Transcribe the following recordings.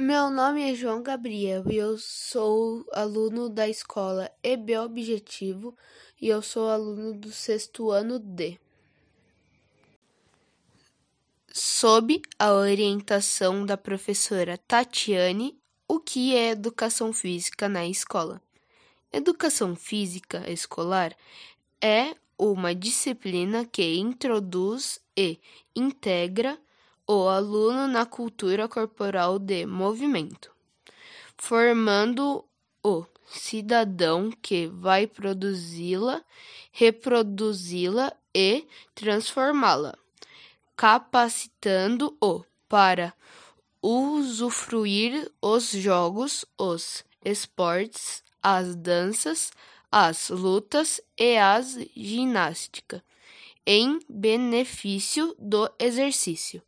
Meu nome é João Gabriel e eu sou aluno da escola EB Objetivo e eu sou aluno do sexto ano D. Sob a orientação da professora Tatiane, o que é educação física na escola? Educação física escolar é uma disciplina que introduz e integra o aluno na cultura corporal de movimento, formando o cidadão que vai produzi-la, reproduzi-la e transformá-la, capacitando-o para usufruir os jogos, os esportes, as danças, as lutas e as ginástica, em benefício do exercício.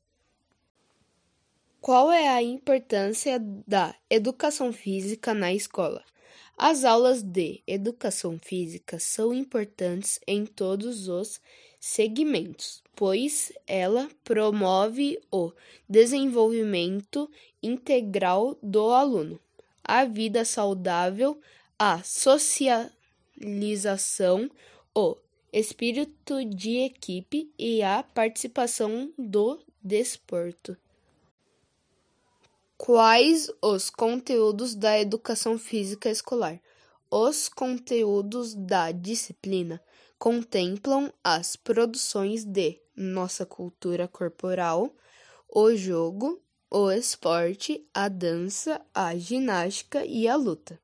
Qual é a importância da educação física na escola? As aulas de educação física são importantes em todos os segmentos, pois ela promove o desenvolvimento integral do aluno, a vida saudável, a socialização, o espírito de equipe e a participação do desporto. Quais os conteúdos da educação física escolar? Os conteúdos da disciplina contemplam as produções de nossa cultura corporal, o jogo, o esporte, a dança, a ginástica e a luta.